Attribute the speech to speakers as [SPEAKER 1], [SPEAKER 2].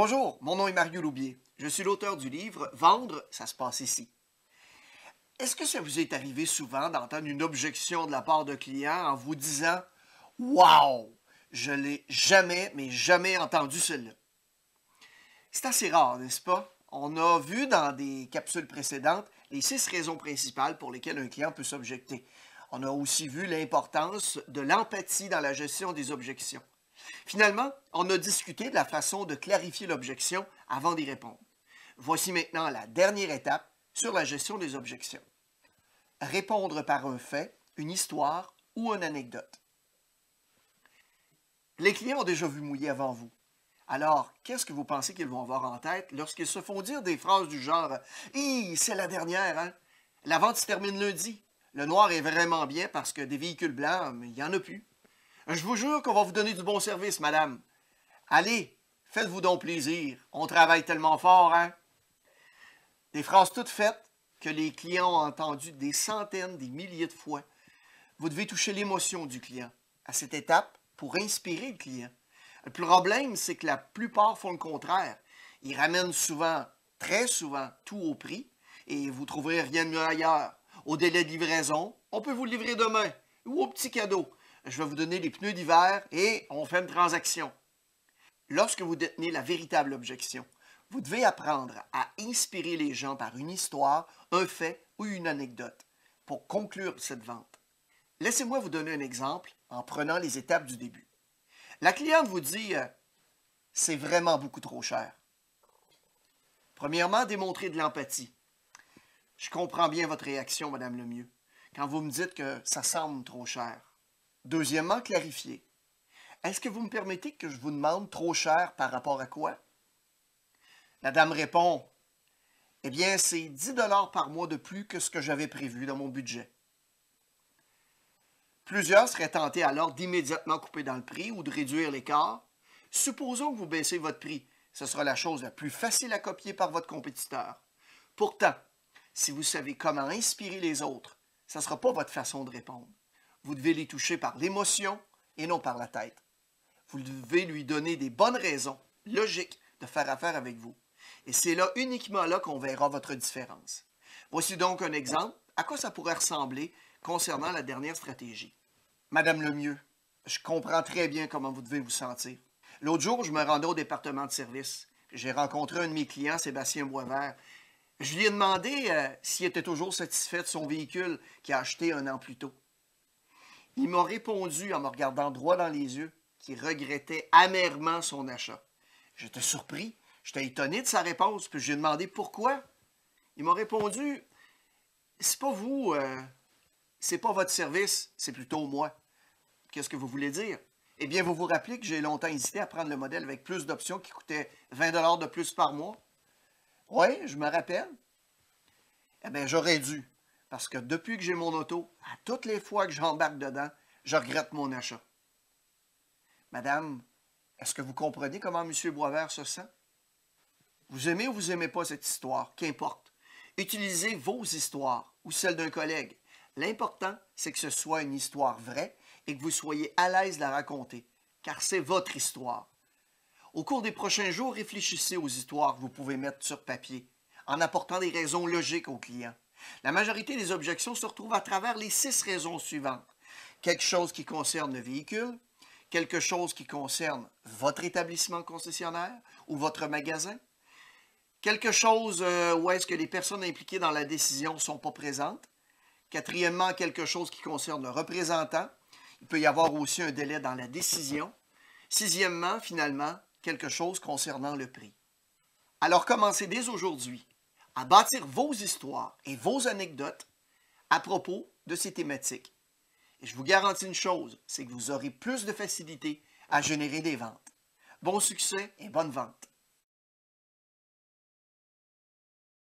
[SPEAKER 1] Bonjour, mon nom est Mario Loubier. Je suis l'auteur du livre Vendre, ça se passe ici. Est-ce que ça vous est arrivé souvent d'entendre une objection de la part de clients en vous disant Wow, je l'ai jamais, mais jamais entendu celle-là? C'est assez rare, n'est-ce pas? On a vu dans des capsules précédentes les six raisons principales pour lesquelles un client peut s'objecter. On a aussi vu l'importance de l'empathie dans la gestion des objections. Finalement, on a discuté de la façon de clarifier l'objection avant d'y répondre. Voici maintenant la dernière étape sur la gestion des objections. Répondre par un fait, une histoire ou une anecdote. Les clients ont déjà vu mouiller avant vous. Alors, qu'est-ce que vous pensez qu'ils vont avoir en tête lorsqu'ils se font dire des phrases du genre Hi, c'est la dernière, hein? La vente se termine lundi? Le noir est vraiment bien parce que des véhicules blancs, il n'y en a plus. Je vous jure qu'on va vous donner du bon service, madame. Allez, faites-vous donc plaisir. On travaille tellement fort, hein? Des phrases toutes faites que les clients ont entendues des centaines, des milliers de fois. Vous devez toucher l'émotion du client à cette étape pour inspirer le client. Le problème, c'est que la plupart font le contraire. Ils ramènent souvent, très souvent, tout au prix et vous trouverez rien de mieux ailleurs. Au délai de livraison, on peut vous livrer demain ou au petit cadeau. Je vais vous donner les pneus d'hiver et on fait une transaction. Lorsque vous détenez la véritable objection, vous devez apprendre à inspirer les gens par une histoire, un fait ou une anecdote pour conclure cette vente. Laissez-moi vous donner un exemple en prenant les étapes du début. La cliente vous dit euh, c'est vraiment beaucoup trop cher. Premièrement, démontrer de l'empathie. Je comprends bien votre réaction, Madame Lemieux, quand vous me dites que ça semble trop cher. Deuxièmement, clarifier. Est-ce que vous me permettez que je vous demande trop cher par rapport à quoi? La dame répond Eh bien, c'est 10 dollars par mois de plus que ce que j'avais prévu dans mon budget. Plusieurs seraient tentés alors d'immédiatement couper dans le prix ou de réduire l'écart. Supposons que vous baissez votre prix. Ce sera la chose la plus facile à copier par votre compétiteur. Pourtant, si vous savez comment inspirer les autres, ce ne sera pas votre façon de répondre. Vous devez les toucher par l'émotion et non par la tête. Vous devez lui donner des bonnes raisons, logiques, de faire affaire avec vous. Et c'est là uniquement là qu'on verra votre différence. Voici donc un exemple à quoi ça pourrait ressembler concernant la dernière stratégie. Madame Lemieux, je comprends très bien comment vous devez vous sentir. L'autre jour, je me rendais au département de service. J'ai rencontré un de mes clients, Sébastien Boisvert. Je lui ai demandé euh, s'il était toujours satisfait de son véhicule qu'il a acheté un an plus tôt. Il m'a répondu en me regardant droit dans les yeux qu'il regrettait amèrement son achat. J'étais surpris, j'étais étonné de sa réponse, puis j'ai demandé pourquoi. Il m'a répondu C'est pas vous, euh, c'est pas votre service, c'est plutôt moi. Qu'est-ce que vous voulez dire? Eh bien, vous vous rappelez que j'ai longtemps hésité à prendre le modèle avec plus d'options qui coûtait 20 de plus par mois? Oui, je me rappelle. Eh bien, j'aurais dû. Parce que depuis que j'ai mon auto, à toutes les fois que j'embarque dedans, je regrette mon achat. Madame, est-ce que vous comprenez comment M. Boisvert se sent? Vous aimez ou vous n'aimez pas cette histoire, qu'importe. Utilisez vos histoires ou celles d'un collègue. L'important, c'est que ce soit une histoire vraie et que vous soyez à l'aise de la raconter, car c'est votre histoire. Au cours des prochains jours, réfléchissez aux histoires que vous pouvez mettre sur papier, en apportant des raisons logiques aux clients. La majorité des objections se retrouvent à travers les six raisons suivantes. Quelque chose qui concerne le véhicule, quelque chose qui concerne votre établissement concessionnaire ou votre magasin, quelque chose euh, où est-ce que les personnes impliquées dans la décision ne sont pas présentes, Quatrièmement, quelque chose qui concerne le représentant. Il peut y avoir aussi un délai dans la décision. Sixièmement, finalement, quelque chose concernant le prix. Alors commencez dès aujourd'hui à bâtir vos histoires et vos anecdotes à propos de ces thématiques. Et je vous garantis une chose, c'est que vous aurez plus de facilité à générer des ventes. Bon succès et bonne vente.